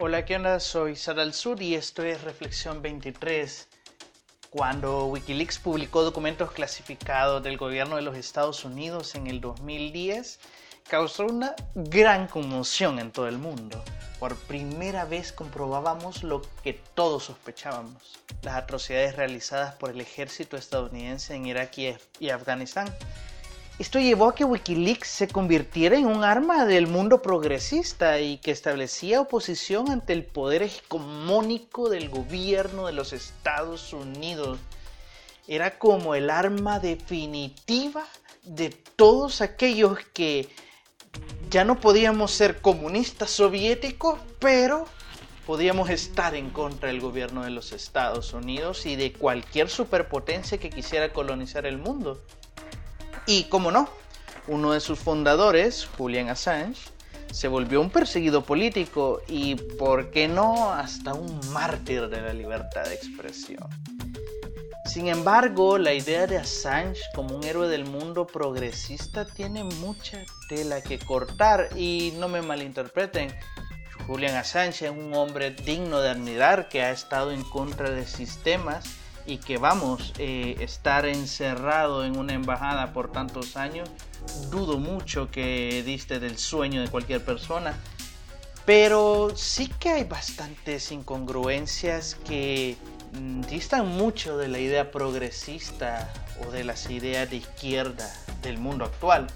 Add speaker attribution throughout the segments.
Speaker 1: Hola, ¿qué onda? Soy Sadal Sud y esto es Reflexión 23. Cuando Wikileaks publicó documentos clasificados del gobierno de los Estados Unidos en el 2010, causó una gran conmoción en todo el mundo. Por primera vez comprobábamos lo que todos sospechábamos, las atrocidades realizadas por el ejército estadounidense en Irak y Afganistán esto llevó a que Wikileaks se convirtiera en un arma del mundo progresista y que establecía oposición ante el poder hegemónico del gobierno de los Estados Unidos. Era como el arma definitiva de todos aquellos que ya no podíamos ser comunistas soviéticos, pero podíamos estar en contra del gobierno de los Estados Unidos y de cualquier superpotencia que quisiera colonizar el mundo. Y como no, uno de sus fundadores, Julian Assange, se volvió un perseguido político y, ¿por qué no?, hasta un mártir de la libertad de expresión. Sin embargo, la idea de Assange como un héroe del mundo progresista tiene mucha tela que cortar y no me malinterpreten. Julian Assange es un hombre digno de admirar que ha estado en contra de sistemas y que vamos a eh, estar encerrado en una embajada por tantos años, dudo mucho que diste del sueño de cualquier persona. Pero sí que hay bastantes incongruencias que mm, distan mucho de la idea progresista o de las ideas de izquierda del mundo actual.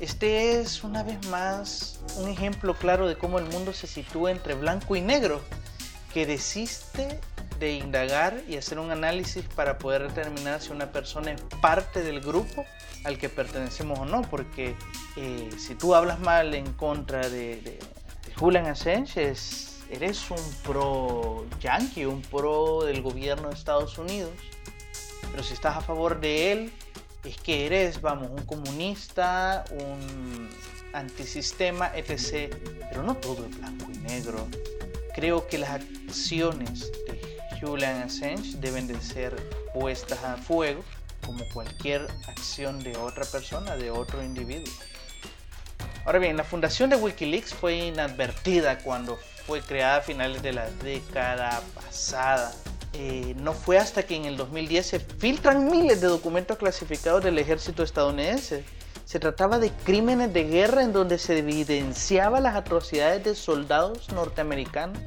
Speaker 1: Este es una vez más un ejemplo claro de cómo el mundo se sitúa entre blanco y negro, que desiste de indagar y hacer un análisis para poder determinar si una persona es parte del grupo al que pertenecemos o no, porque eh, si tú hablas mal en contra de, Julian Assange, eres un pro yankee, un pro del gobierno de Estados Unidos, pero si estás a favor de él, es que eres, vamos, un comunista, un antisistema, etc. Pero no todo es blanco y negro. Creo que las acciones de Julian Assange deben de ser puestas a fuego como cualquier acción de otra persona, de otro individuo. Ahora bien, la fundación de Wikileaks fue inadvertida cuando fue creada a finales de la década pasada. Eh, no fue hasta que en el 2010 se filtran miles de documentos clasificados del ejército estadounidense. Se trataba de crímenes de guerra en donde se evidenciaba las atrocidades de soldados norteamericanos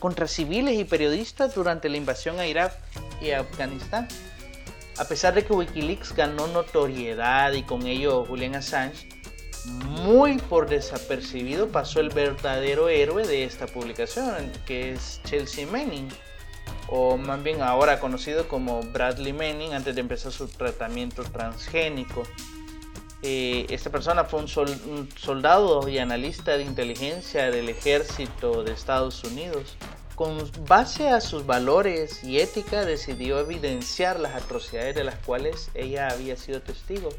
Speaker 1: contra civiles y periodistas durante la invasión a Irak y Afganistán. A pesar de que Wikileaks ganó notoriedad y con ello Julian Assange, muy por desapercibido pasó el verdadero héroe de esta publicación, que es Chelsea Manning, o más bien ahora conocido como Bradley Manning antes de empezar su tratamiento transgénico. Eh, esta persona fue un, soldado y analista de inteligencia del ejército de Estados Unidos. Con base a sus valores y ética decidió evidenciar las atrocidades de las cuales ella había sido testigo.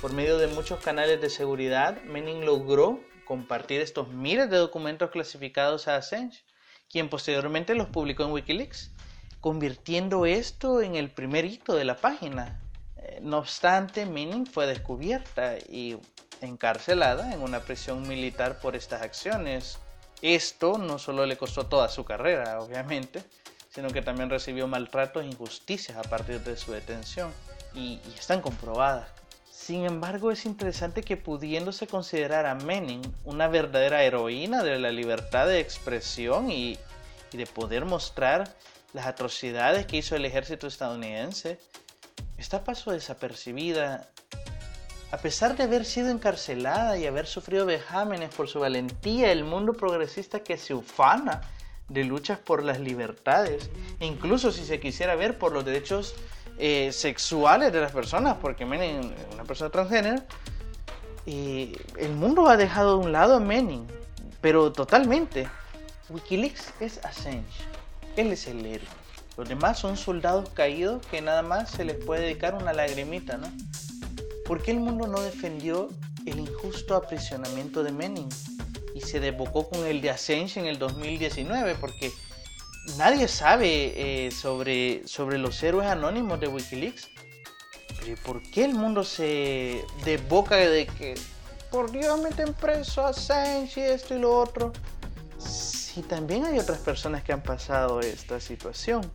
Speaker 1: Por medio de muchos canales de seguridad, Manning logró compartir estos miles de documentos clasificados a Assange, quien posteriormente los publicó en Wikileaks, convirtiendo esto en el primer hito de la página, no obstante, Manning fue descubierta y encarcelada en una prisión militar por estas acciones. Esto no solo le costó toda su carrera, obviamente, sino que también recibió maltratos e injusticias a partir de su detención, y, están comprobadas. Sin embargo, es interesante que pudiéndose considerar a Manning una verdadera heroína de la libertad de expresión y de poder mostrar las atrocidades que hizo el ejército estadounidense, está paso desapercibida. A pesar de haber sido encarcelada y haber sufrido vejámenes por su valentía, el mundo progresista que se ufana de luchas por las libertades, incluso si se quisiera ver por los derechos eh, sexuales de las personas, porque Menin es una persona transgénero, y el mundo ha dejado de un lado a pero totalmente. Wikileaks es Assange, él es el héroe. Los demás son soldados caídos que nada más se les puede dedicar una lagrimita, ¿no? ¿Por qué el mundo no defendió el injusto aprisionamiento de Manning y se desbocó con el de Assange en el 2019? Porque nadie sabe eh, sobre, sobre los héroes anónimos de Wikileaks. Pero ¿por qué el mundo se desboca de que por Dios meten preso a Assange y esto y lo otro? si también hay otras personas que han pasado esta situación?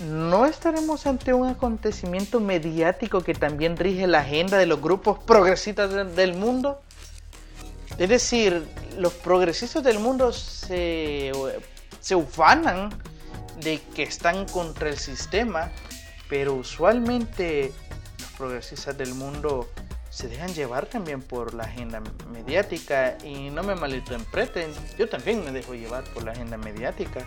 Speaker 1: ¿No estaremos ante un acontecimiento mediático que también rige la agenda de los grupos progresistas del mundo? Es decir, los progresistas del mundo se, se ufanan de que están contra el sistema, pero usualmente los progresistas del mundo se dejan llevar también por la agenda mediática y no me malinterpreten, yo también me dejo llevar por la agenda mediática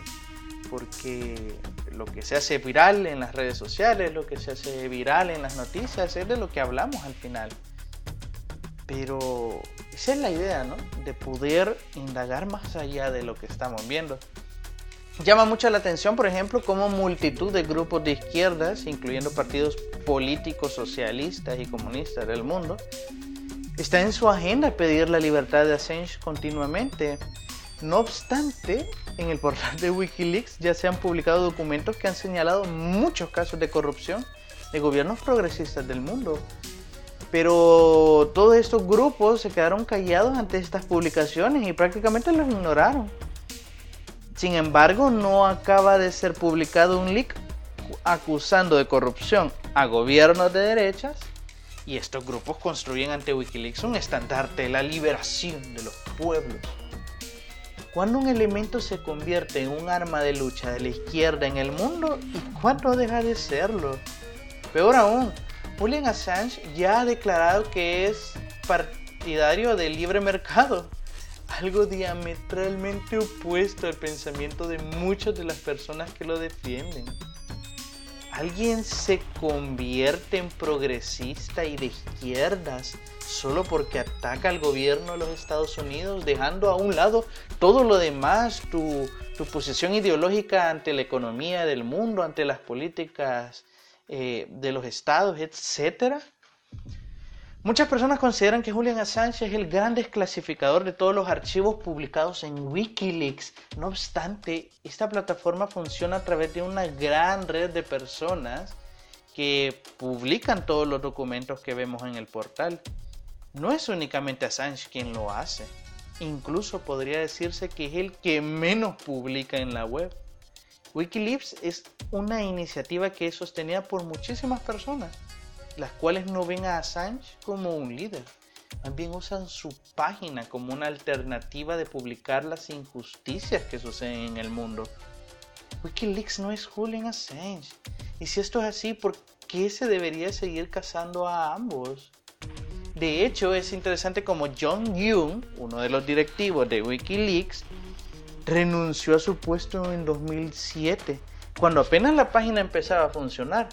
Speaker 1: porque lo que se hace viral en las redes sociales, lo que se hace viral en las noticias es de lo que hablamos al final. Pero esa es la idea, ¿no? De poder indagar más allá de lo que estamos viendo. Llama mucho la atención, por ejemplo, cómo multitud de grupos de izquierdas, incluyendo partidos políticos socialistas y comunistas del mundo, está en su agenda pedir la libertad de Assange continuamente. No obstante, en el portal de Wikileaks ya se han publicado documentos que han señalado muchos casos de corrupción de gobiernos progresistas del mundo. Pero todos estos grupos se quedaron callados ante estas publicaciones y prácticamente los ignoraron. Sin embargo, no acaba de ser publicado un leak acusando de corrupción a gobiernos de derechas y estos grupos construyen ante Wikileaks un estandarte de la liberación de los pueblos. Cuando un elemento se convierte en un arma de lucha de la izquierda en el mundo y cuándo deja de serlo. Peor aún, Julian Assange ya ha declarado que es partidario del libre mercado algo diametralmente opuesto al pensamiento de muchas de las personas que lo defienden. ¿Alguien se convierte en progresista y de izquierdas solo porque ataca al gobierno de los Estados Unidos, dejando a un lado todo lo demás, tu, tu posición ideológica ante la economía del mundo, ante las políticas eh, de los estados, etcétera? Muchas personas consideran que Julian Assange es el gran desclasificador de todos los archivos publicados en Wikileaks. No obstante, esta plataforma funciona a través de una gran red de personas que publican todos los documentos que vemos en el portal. No es únicamente Assange quien lo hace. Incluso podría decirse que es el que menos publica en la web. Wikileaks es una iniciativa que es sostenida por muchísimas personas las cuales no ven a Assange como un líder, también usan su página como una alternativa de publicar las injusticias que suceden en el mundo. Wikileaks no es Julian Assange. Y si esto es así, ¿por qué se debería seguir cazando a ambos? De hecho, es interesante como John Young, uno de los directivos de Wikileaks, renunció a su puesto en 2007, cuando apenas la página empezaba a funcionar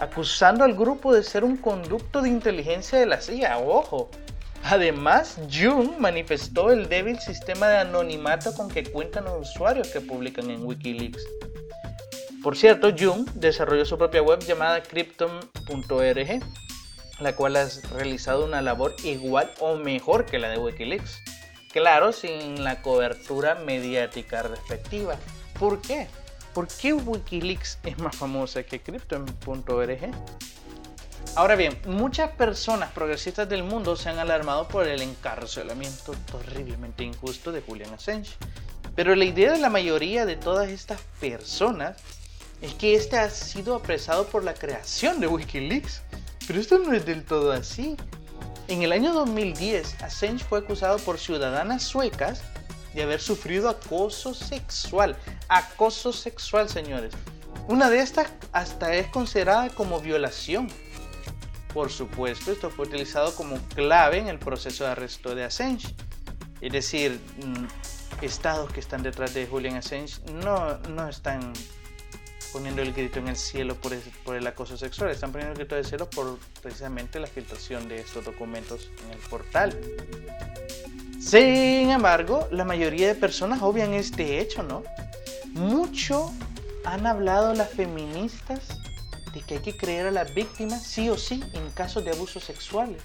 Speaker 1: acusando al grupo de ser un conducto de inteligencia de la CIA. Ojo. Además, Jung manifestó el débil sistema de anonimato con que cuentan los usuarios que publican en Wikileaks. Por cierto, Jung desarrolló su propia web llamada Crypton.org, la cual ha realizado una labor igual o mejor que la de Wikileaks. Claro, sin la cobertura mediática respectiva. ¿Por qué? ¿Por qué Wikileaks es más famosa que Crypto.org? Ahora bien, muchas personas progresistas del mundo se han alarmado por el encarcelamiento terriblemente injusto de Julian Assange. Pero la idea de la mayoría de todas estas personas es que este ha sido apresado por la creación de Wikileaks. Pero esto no es del todo así. En el año 2010, Assange fue acusado por ciudadanas suecas de haber sufrido acoso sexual. Acoso sexual, señores. Una de estas hasta es considerada como violación. Por supuesto, esto fue utilizado como clave en el proceso de arresto de Assange. Es decir, mm, estados que están detrás de Julian Assange no, no están poniendo el grito en el cielo por el, por el acoso sexual, están poniendo el grito en el cielo por precisamente la filtración de estos documentos en el portal. Sin embargo, la mayoría de personas obvian este hecho, ¿no? Mucho han hablado las feministas de que hay que creer a las víctimas sí o sí en casos de abusos sexuales.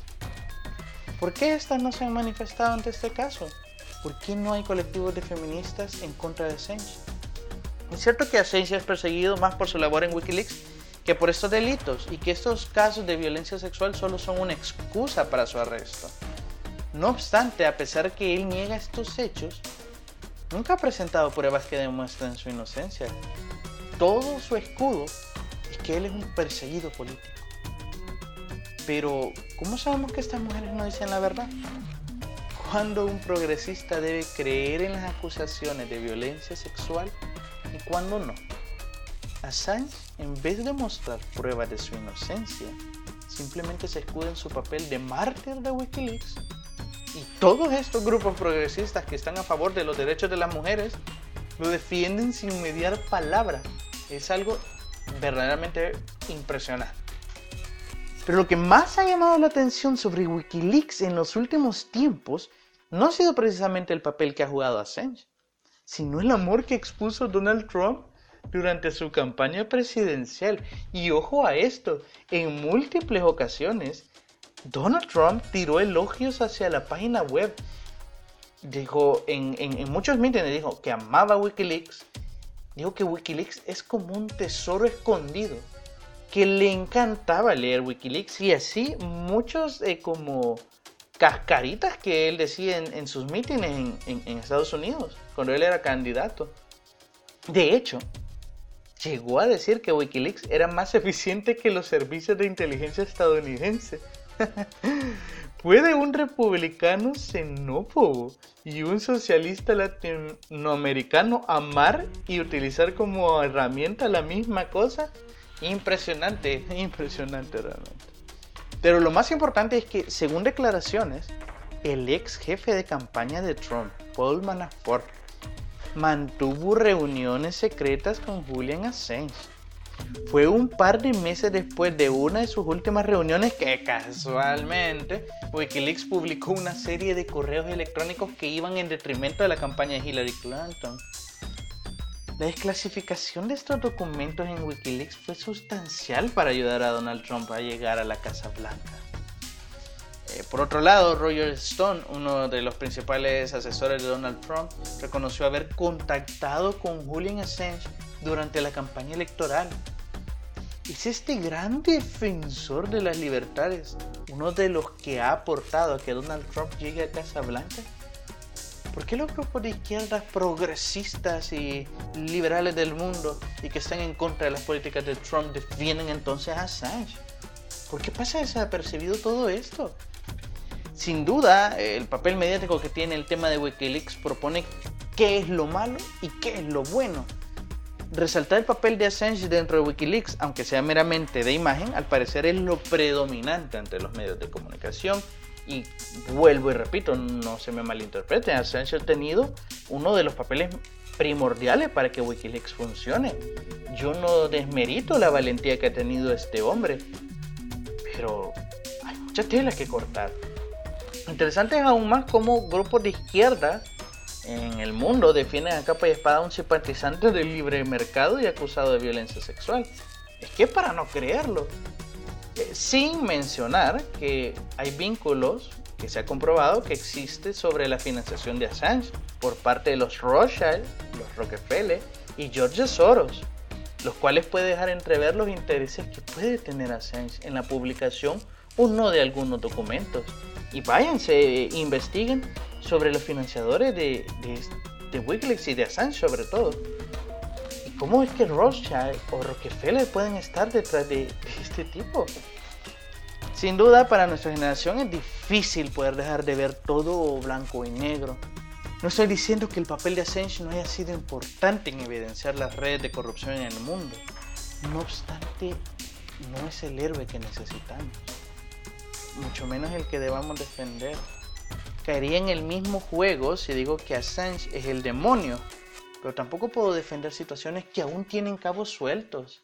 Speaker 1: ¿Por qué estas no se han manifestado ante este caso? ¿Por qué no hay colectivos de feministas en contra de Assange? Es cierto que Assange es perseguido más por su labor en Wikileaks que por estos delitos y que estos casos de violencia sexual solo son una excusa para su arresto. No obstante, a pesar que él niega estos hechos, nunca ha presentado pruebas que demuestren su inocencia. Todo su escudo es que él es un perseguido político. Pero, ¿cómo sabemos que estas mujeres no dicen la verdad? ¿Cuándo un progresista debe creer en las acusaciones de violencia sexual y cuándo no? Assange, en vez de mostrar pruebas de su inocencia, simplemente se escuda en su papel de mártir de Wikileaks. Y todos estos grupos progresistas que están a favor de los derechos de las mujeres lo defienden sin mediar palabra. Es algo verdaderamente impresionante. Pero lo que más ha llamado la atención sobre Wikileaks en los últimos tiempos no ha sido precisamente el papel que ha jugado Assange, sino el amor que expuso Donald Trump durante su campaña presidencial. Y ojo a esto, en múltiples ocasiones, Donald Trump tiró elogios hacia la página web. Dijo, en, en, muchos mítines dijo que amaba Wikileaks. Dijo que Wikileaks es como un tesoro escondido. Que le encantaba leer Wikileaks. Y así muchos eh, como cascaritas que él decía en, sus mítines en, en Estados Unidos. Cuando él era candidato. De hecho, llegó a decir que Wikileaks era más eficiente que los servicios de inteligencia estadounidense. ¿Puede un republicano xenófobo y un socialista latinoamericano amar y utilizar como herramienta la misma cosa? Impresionante, impresionante realmente. Pero lo más importante es que, según declaraciones, el ex jefe de campaña de Trump, Paul Manafort, mantuvo reuniones secretas con Julian Assange. Fue un par de meses después de una de sus últimas reuniones que casualmente Wikileaks publicó una serie de correos electrónicos que iban en detrimento de la campaña de Hillary Clinton. La desclasificación de estos documentos en Wikileaks fue sustancial para ayudar a Donald Trump a llegar a la Casa Blanca. Eh, por otro lado, Roger Stone, uno de los principales asesores de Donald Trump, reconoció haber contactado con Julian Assange durante la campaña electoral. Es este gran defensor de las libertades uno de los que ha aportado a que Donald Trump llegue a Casa Blanca. ¿Por qué los grupos de izquierdas progresistas y liberales del mundo y que están en contra de las políticas de Trump defienden entonces a Assange? ¿Por qué pasa desapercibido todo esto? Sin duda, el papel mediático que tiene el tema de Wikileaks propone qué es lo malo y qué es lo bueno. Resaltar el papel de Assange dentro de Wikileaks, aunque sea meramente de imagen, al parecer es lo predominante ante los medios de comunicación. Y vuelvo y repito, no se me malinterprete, Assange ha tenido uno de los papeles primordiales para que Wikileaks funcione. Yo no desmerito la valentía que ha tenido este hombre, pero hay mucha tela que cortar. Interesante es aún más cómo grupos de izquierda en el mundo defienden a capa y espada a un simpatizante del libre mercado y acusado de violencia sexual. Es que para no creerlo. Eh, sin mencionar que hay vínculos que se ha comprobado que existe sobre la financiación de Assange por parte de los Rothschild, los Rockefeller y George Soros, los cuales puede dejar entrever los intereses que puede tener Assange en la publicación o no de algunos documentos y váyanse, investiguen sobre los financiadores de, Wikileaks y de Assange sobre todo. ¿Y cómo es que Rothschild o Rockefeller pueden estar detrás de, este tipo? Sin duda, para nuestra generación es difícil poder dejar de ver todo blanco y negro. No estoy diciendo que el papel de Assange no haya sido importante en evidenciar las redes de corrupción en el mundo. No obstante, no es el héroe que necesitamos mucho menos el que debamos defender. Caería en el mismo juego si digo que Assange es el demonio, pero tampoco puedo defender situaciones que aún tienen cabos sueltos.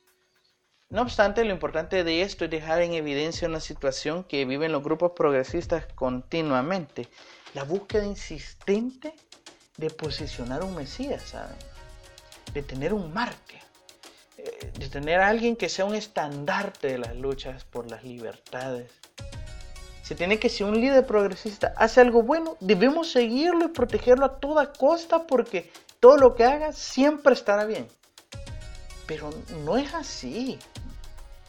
Speaker 1: No obstante, lo importante de esto es dejar en evidencia una situación que viven los grupos progresistas continuamente, la búsqueda insistente de posicionar un Mesías, ¿saben? de tener un Marte, eh, de tener a alguien que sea un estandarte de las luchas por las libertades. Se tiene que si un líder progresista hace algo bueno, debemos seguirlo y protegerlo a toda costa porque todo lo que haga siempre estará bien. Pero no es así.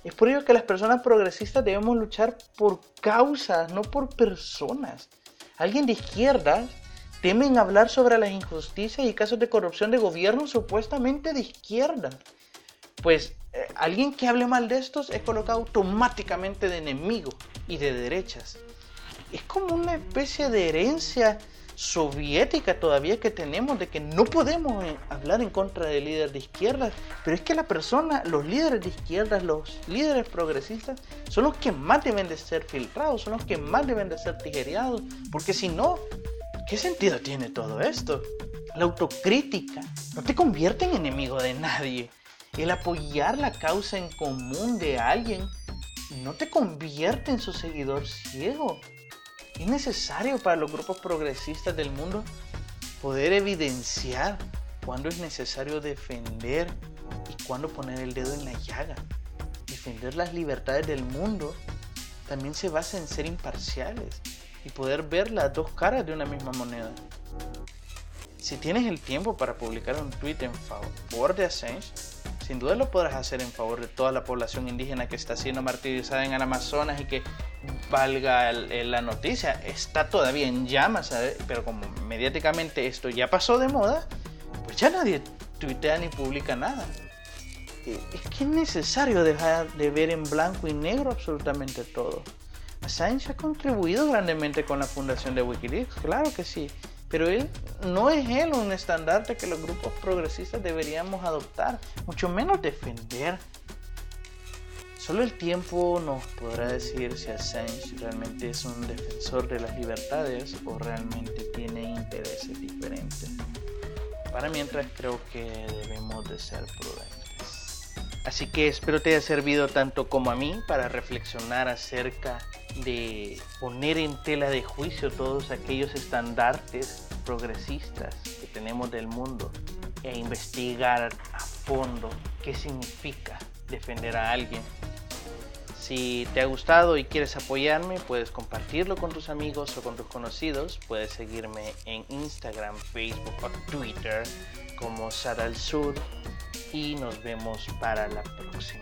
Speaker 1: Es por ello que las personas progresistas debemos luchar por causas, no por personas. Alguien de izquierda temen hablar sobre las injusticias y casos de corrupción de gobierno supuestamente de izquierda. Pues eh, alguien que hable mal de estos es colocado automáticamente de enemigo y de derechas. Es como una especie de herencia soviética todavía que tenemos de que no podemos eh, hablar en contra del líder de izquierda, pero es que la persona, los líderes de izquierda, los líderes progresistas, son los que más deben de ser filtrados, son los que más deben de ser tijereados, porque si no, ¿qué sentido tiene todo esto? La autocrítica no te convierte en enemigo de nadie. El apoyar la causa en común de alguien no te convierte en su seguidor ciego. Es necesario para los grupos progresistas del mundo poder evidenciar cuándo es necesario defender y cuándo poner el dedo en la llaga. Defender las libertades del mundo también se basa en ser imparciales y poder ver las dos caras de una misma moneda. Si tienes el tiempo para publicar un tweet en favor de Assange, sin duda lo podrás hacer en favor de toda la población indígena que está siendo martirizada en el Amazonas y que valga la noticia, está todavía en llamas, pero como mediáticamente esto ya pasó de moda, pues ya nadie tuitea ni publica nada. Es que es necesario dejar de ver en blanco y negro absolutamente todo. Assange ha contribuido grandemente con la fundación de Wikileaks, claro que sí, pero él no es él un estandarte que los grupos progresistas deberíamos adoptar, mucho menos defender. Solo el tiempo nos podrá decir si Assange realmente es un defensor de las libertades o realmente tiene intereses diferentes. Para mientras creo que debemos de ser prudentes. Así que espero te haya servido tanto como a mí para reflexionar acerca de poner en tela de juicio todos aquellos estandartes progresistas que tenemos del mundo e investigar a fondo qué significa defender a alguien. Si te ha gustado y quieres apoyarme, puedes compartirlo con tus amigos o con tus conocidos. Puedes seguirme en Instagram, Facebook o Twitter como Sara al Sur y nos vemos para la próxima.